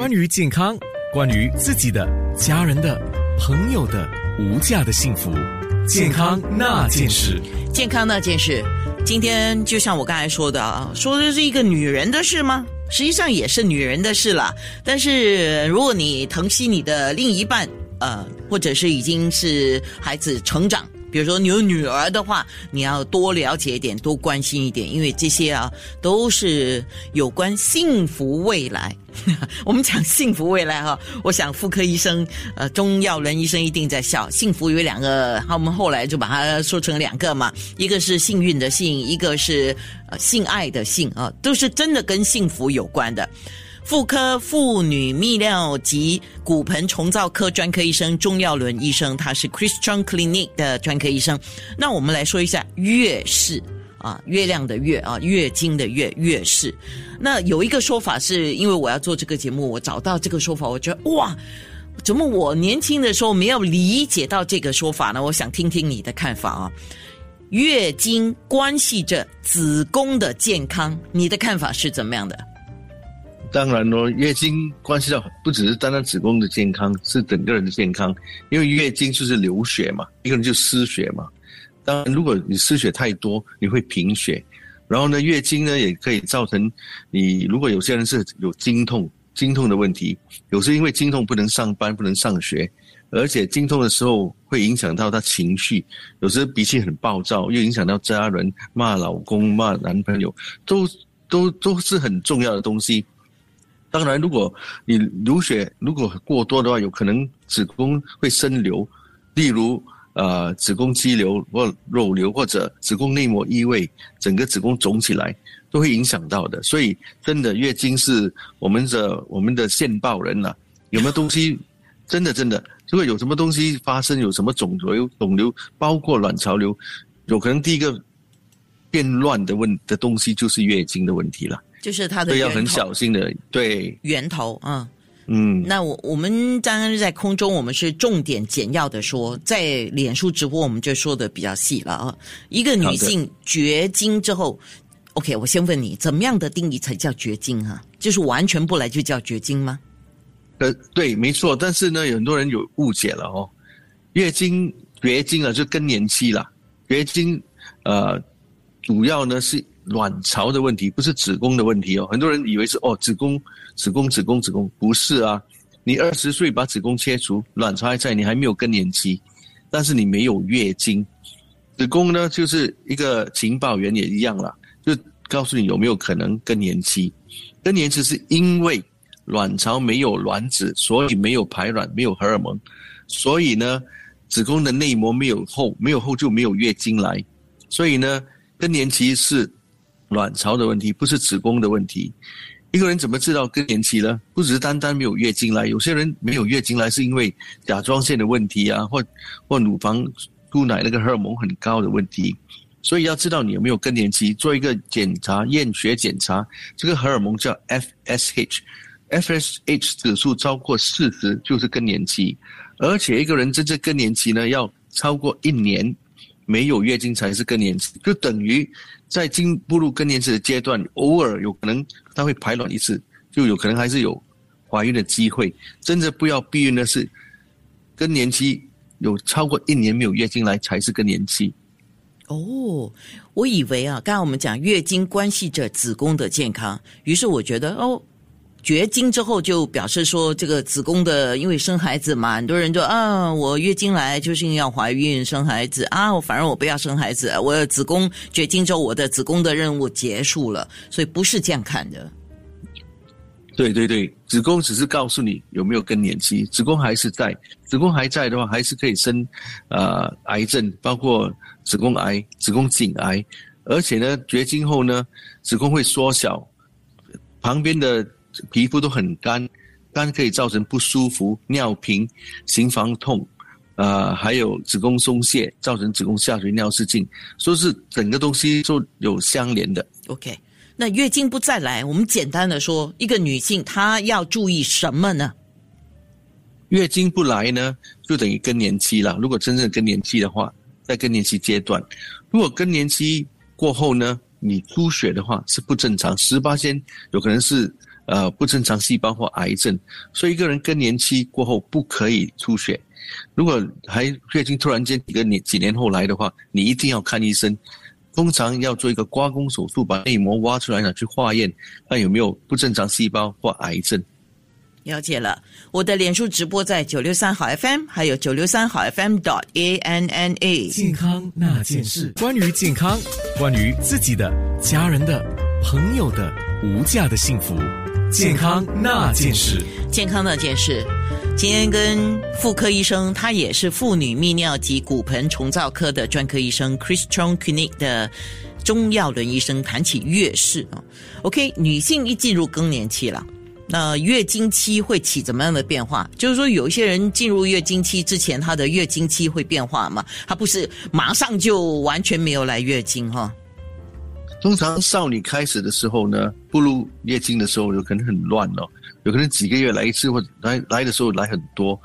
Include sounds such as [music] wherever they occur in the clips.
关于健康，关于自己的、家人的、朋友的无价的幸福，健康那件事。健康那件事，今天就像我刚才说的啊，说的是一个女人的事吗？实际上也是女人的事了。但是如果你疼惜你的另一半，呃，或者是已经是孩子成长。比如说你有女儿的话，你要多了解一点，多关心一点，因为这些啊都是有关幸福未来。[laughs] 我们讲幸福未来哈，我想妇科医生、呃中药伦医生一定在笑。幸福有两个，我们后来就把它说成两个嘛，一个是幸运的幸，一个是呃性爱的性啊，都是真的跟幸福有关的。妇科妇女泌尿及骨盆重造科专科医生钟耀伦医生，他是 Christian Clinic 的专科医生。那我们来说一下月事啊，月亮的月啊，月经的月月事。那有一个说法是，因为我要做这个节目，我找到这个说法，我觉得哇，怎么我年轻的时候没有理解到这个说法呢？我想听听你的看法啊。月经关系着子宫的健康，你的看法是怎么样的？当然咯，月经关系到不只是单单子宫的健康，是整个人的健康。因为月经就是流血嘛，一个人就失血嘛。当然，如果你失血太多，你会贫血。然后呢，月经呢也可以造成你，如果有些人是有经痛、经痛的问题，有时因为经痛不能上班、不能上学，而且经痛的时候会影响到他情绪，有时脾气很暴躁，又影响到家人，骂老公、骂男朋友，都都都是很重要的东西。当然，如果你流血如果过多的话，有可能子宫会生瘤，例如呃子宫肌瘤或肉瘤，或者子宫内膜异位，整个子宫肿起来都会影响到的。所以，真的月经是我们的我们的线报人呐。有没有东西？真的真的，如果有什么东西发生，有什么肿瘤肿瘤，包括卵巢瘤，有可能第一个变乱的问的东西就是月经的问题了。就是它的对，要很小心的，对源头啊，嗯，那我我们刚刚在空中，我们是重点简要的说，在脸书直播我们就说的比较细了啊。一个女性绝经之后，OK，我先问你，怎么样的定义才叫绝经啊？就是完全不来就叫绝经吗？呃，对，没错。但是呢，有很多人有误解了哦。月经绝经啊，就更年期了。绝经呃，主要呢是。卵巢的问题不是子宫的问题哦，很多人以为是哦子宫子宫子宫子宫。不是啊，你二十岁把子宫切除，卵巢还在，你还没有更年期，但是你没有月经，子宫呢就是一个情报员也一样了，就告诉你有没有可能更年期，更年期是因为卵巢没有卵子，所以没有排卵，没有荷尔蒙，所以呢子宫的内膜没有厚，没有厚就没有月经来，所以呢更年期是。卵巢的问题不是子宫的问题，一个人怎么知道更年期呢？不只是单单没有月经来，有些人没有月经来是因为甲状腺的问题啊，或或乳房出奶那个荷尔蒙很高的问题。所以要知道你有没有更年期，做一个检查验血检查，这个荷尔蒙叫 FSH，FSH 指数超过四十就是更年期，而且一个人真正更年期呢要超过一年没有月经才是更年期，就等于。在进步入更年期的阶段，偶尔有可能它会排卵一次，就有可能还是有怀孕的机会。真的不要避孕的是，更年期有超过一年没有月经来才是更年期。哦，我以为啊，刚刚我们讲月经关系着子宫的健康，于是我觉得哦。绝经之后就表示说，这个子宫的，因为生孩子嘛，很多人就啊，我月经来就是要怀孕生孩子啊，我反而我不要生孩子，我子宫绝经之后，我的子宫的任务结束了，所以不是这样看的。对对对，子宫只是告诉你有没有更年期，子宫还是在，子宫还在的话，还是可以生，呃，癌症，包括子宫癌、子宫颈癌，而且呢，绝经后呢，子宫会缩小，旁边的。皮肤都很干，干可以造成不舒服、尿频、心房痛，呃，还有子宫松懈，造成子宫下垂、尿失禁，说是整个东西都有相连的。OK，那月经不再来，我们简单的说，一个女性她要注意什么呢？月经不来呢，就等于更年期了。如果真正更年期的话，在更年期阶段，如果更年期过后呢，你出血的话是不正常，十八先有可能是。呃不正常细胞或癌症。所以一个人更年期过后不可以出血。如果还月经突然间几个年几年后来的话，你一定要看医生。通常要做一个刮宫手术，把内膜挖出来呢，去化验看有没有不正常细胞或癌症。了解了，我的脸书直播在九六三好 FM，还有九六三好 FM dot a n n a。健康那件事，关于健康，关于自己的、家人的、朋友的无价的幸福，健康那件事，健康那件事。今天跟妇科医生，他也是妇女泌尿及骨盆重造科的专科医生 Christian Clinic 的钟耀伦医生谈起月事啊。OK，女性一进入更年期了。那月经期会起怎么样的变化？就是说，有一些人进入月经期之前，她的月经期会变化嘛？她不是马上就完全没有来月经哈。通常少女开始的时候呢，步入月经的时候，有可能很乱哦，有可能几个月来一次，或者来来的时候来很多，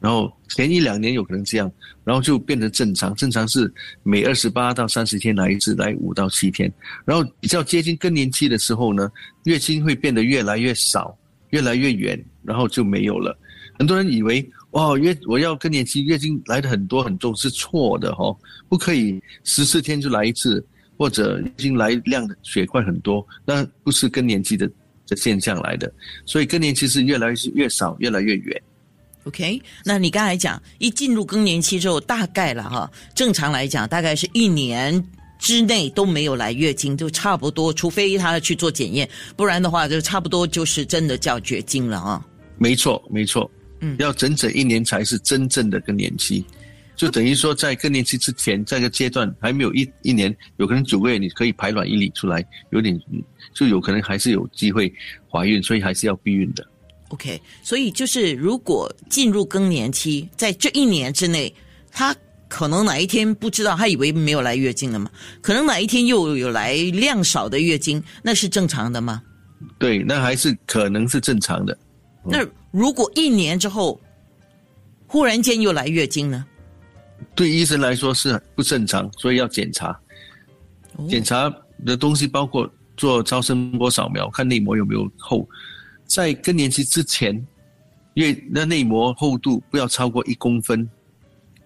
然后前一两年有可能这样，然后就变成正常。正常是每二十八到三十天来一次，来五到七天。然后比较接近更年期的时候呢，月经会变得越来越少。越来越远，然后就没有了。很多人以为哇，月我要更年期月经来的很多很重是错的哈，不可以十四天就来一次，或者月经来量的血块很多，那不是更年期的的现象来的。所以更年期是越来越少，越来越远。OK，那你刚才讲一进入更年期之后，大概了哈，正常来讲大概是一年。之内都没有来月经，就差不多，除非他去做检验，不然的话就差不多就是真的叫绝经了啊。没错，没错，嗯，要整整一年才是真正的更年期，就等于说在更年期之前，这个阶段还没有一一年，有可能九个月你可以排卵一理出来，有点就有可能还是有机会怀孕，所以还是要避孕的。OK，所以就是如果进入更年期，在这一年之内，他。可能哪一天不知道，他以为没有来月经了嘛？可能哪一天又有来量少的月经，那是正常的吗？对，那还是可能是正常的。那如果一年之后忽然间又来月经呢？对医生来说是不正常，所以要检查。检查的东西包括做超声波扫描，看内膜有没有厚。在更年期之前，因为那内膜厚度不要超过一公分。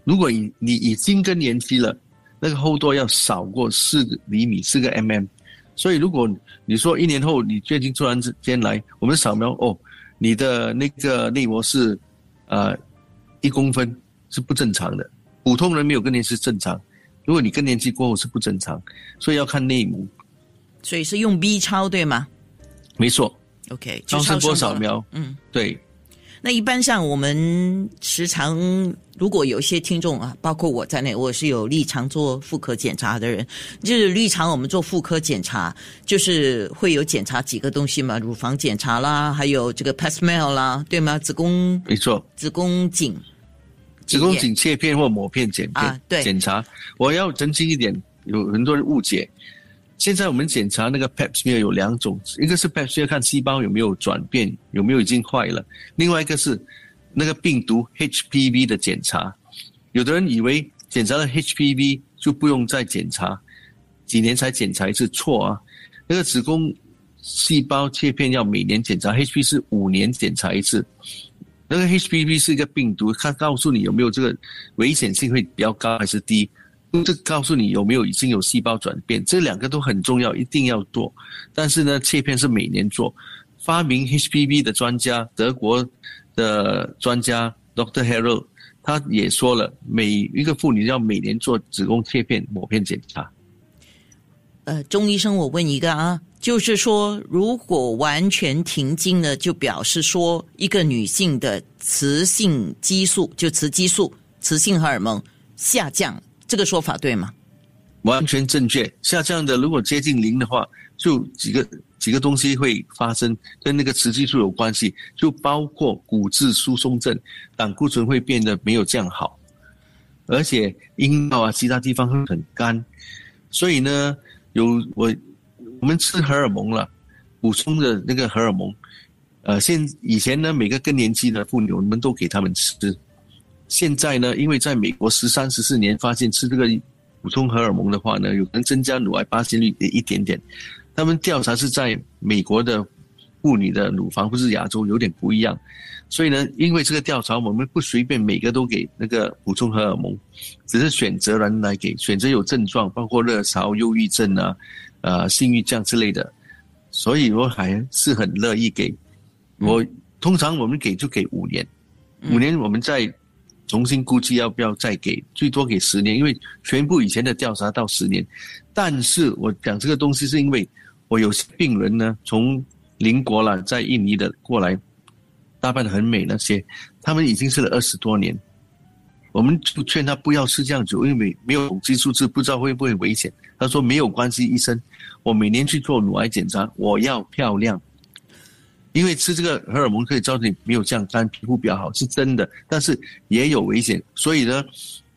如果你你已经更年期了，那个厚度要少过四厘米，四个 mm。所以如果你说一年后你月经突然之间来，我们扫描哦，你的那个内膜是，呃，一公分是不正常的。普通人没有更年期正常，如果你更年期过后是不正常，所以要看内膜。所以是用 B 超对吗？没错。OK，超声波扫描。嗯，对。那一般上，我们时常如果有一些听众啊，包括我在内，我是有立场做妇科检查的人。就是立场，我们做妇科检查，就是会有检查几个东西嘛，乳房检查啦，还有这个 Pap smear 啦，对吗？子宫没错，子宫颈，子宫颈切片或抹片检片对检查。我要澄清一点，有很多人误解。现在我们检查那个 Pap smear 有两种，一个是 Pap smear 看细胞有没有转变，有没有已经坏了；另外一个是那个病毒 HPV 的检查。有的人以为检查了 HPV 就不用再检查，几年才检查一次，错啊！那个子宫细胞切片要每年检查，HPV 是五年检查一次。那个 HPV 是一个病毒，它告诉你有没有这个危险性会比较高还是低。这告诉你有没有已经有细胞转变，这两个都很重要，一定要做。但是呢，切片是每年做。发明 HPV 的专家，德国的专家 Dr. Harold，他也说了，每一个妇女要每年做子宫切片抹片检查。呃，钟医生，我问一个啊，就是说，如果完全停经了，就表示说一个女性的雌性激素，就雌激素、雌性荷尔蒙下降。这个说法对吗？完全正确。下降的如果接近零的话，就几个几个东西会发生，跟那个雌激素有关系，就包括骨质疏松症，胆固醇会变得没有这样好，而且阴道啊其他地方会很干。所以呢，有我我们吃荷尔蒙了，补充的那个荷尔蒙，呃，现以前呢每个更年期的妇女，我们都给他们吃。现在呢，因为在美国十三十四年发现吃这个补充荷尔蒙的话呢，有能增加乳癌发现率的一点点。他们调查是在美国的妇女的乳房不是亚洲有点不一样，所以呢，因为这个调查，我们不随便每个都给那个补充荷尔蒙，只是选择人来给，选择有症状，包括热潮、忧郁症啊，呃，信誉降之类的，所以我还是很乐意给。我通常我们给就给五年，五年我们再重新估计要不要再给，最多给十年，因为全部以前的调查到十年。但是我讲这个东西是因为我有些病人呢，从邻国了，在印尼的过来，打扮的很美那些，他们已经吃了二十多年，我们就劝他不要吃这样子，因为没有激素，不知道会不会危险。他说没有关系，医生，我每年去做乳癌检查，我要漂亮，因为吃这个荷尔蒙可以造成你没有降肝，皮肤比较好，是真的，但是也有危险，所以呢。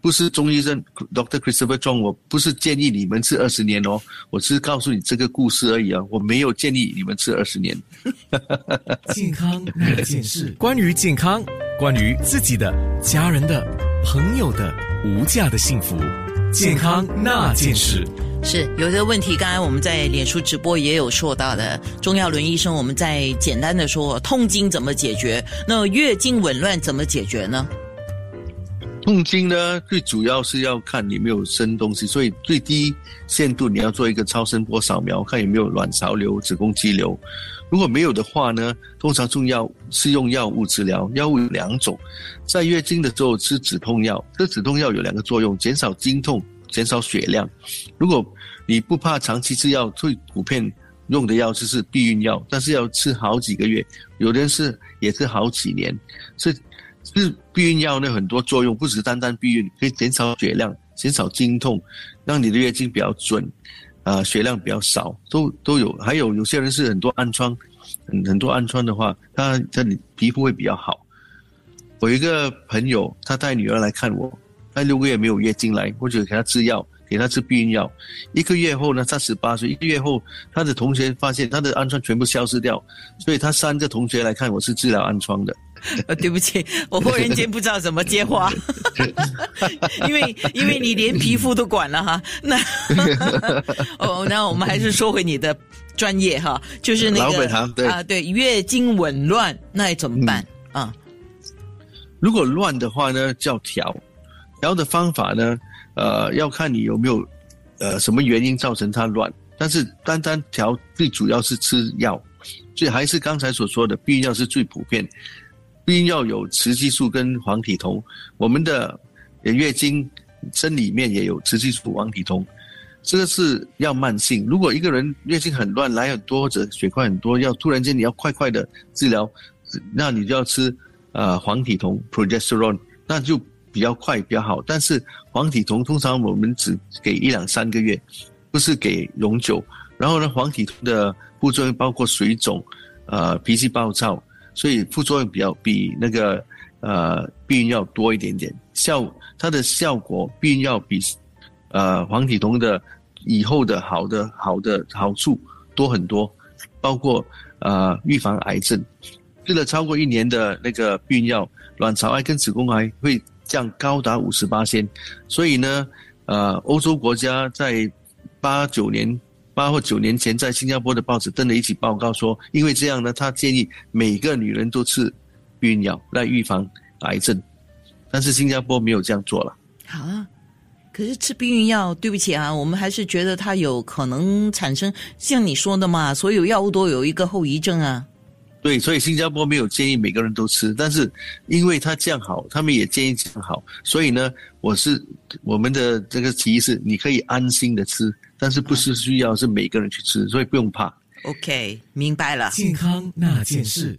不是中医生 Doctor Christopher John，我不是建议你们吃二十年哦，我只是告诉你这个故事而已啊，我没有建议你们吃二十年。健康那件事，关于健康，关于自己的、家人的、朋友的无价的幸福，健康那件事是有这个问题。刚才我们在脸书直播也有说到的，钟耀伦医生，我们在简单的说，痛经怎么解决？那月经紊乱怎么解决呢？痛经呢，最主要是要看你没有生东西，所以最低限度你要做一个超声波扫描，看有没有卵巢瘤、子宫肌瘤。如果没有的话呢，通常用药是用药物治疗，药物有两种，在月经的时候吃止痛药，这止痛药有两个作用，减少经痛，减少血量。如果你不怕长期吃药，最普遍用的药就是避孕药，但是要吃好几个月，有的人是也是好几年，是。是避孕药呢，很多作用，不止单单避孕，可以减少血量，减少经痛，让你的月经比较准，啊，血量比较少，都都有。还有有些人是很多暗疮，很很多暗疮的话，他他的皮肤会比较好。我一个朋友，他带女儿来看我，他六个月没有月经来，或者给他吃药，给他吃避孕药，一个月后呢，他十八岁，一个月后，他的同学发现他的暗疮全部消失掉，所以他三个同学来看我是治疗暗疮的。呃，对不起，我忽然间不知道怎么接话，[laughs] 因为因为你连皮肤都管了哈。那 [laughs] 哦，那我们还是说回你的专业哈，就是那个啊，对，月经紊乱那怎么办啊？如果乱的话呢，叫调，调的方法呢，呃，要看你有没有呃什么原因造成它乱，但是单单调最主要是吃药，所以还是刚才所说的避孕药是最普遍。避孕药有雌激素跟黄体酮，我们的月经生里面也有雌激素、黄体酮，这个是要慢性。如果一个人月经很乱，来很多或者血块很多，要突然间你要快快的治疗，那你就要吃呃黄体酮 （progesterone），那就比较快比较好。但是黄体酮通常我们只给一两三个月，不是给永久。然后呢，黄体酮的副作用包括水肿，呃，脾气暴躁。所以副作用比较比那个呃避孕药多一点点，效它的效果避孕药比呃黄体酮的以后的好的好的好处多很多，包括呃预防癌症，吃了超过一年的那个避孕药，卵巢癌跟子宫癌会降高达五十八先，所以呢呃欧洲国家在八九年。八或九年前，在新加坡的报纸登了一起报告，说因为这样呢，他建议每个女人都吃避孕药来预防癌症，但是新加坡没有这样做了。啊，可是吃避孕药，对不起啊，我们还是觉得它有可能产生像你说的嘛，所有药物都有一个后遗症啊。对，所以新加坡没有建议每个人都吃，但是因为它这样好，他们也建议这样好，所以呢，我是我们的这个提议是，你可以安心的吃，但是不是需要是每个人去吃，所以不用怕。OK，明白了。健康那件事。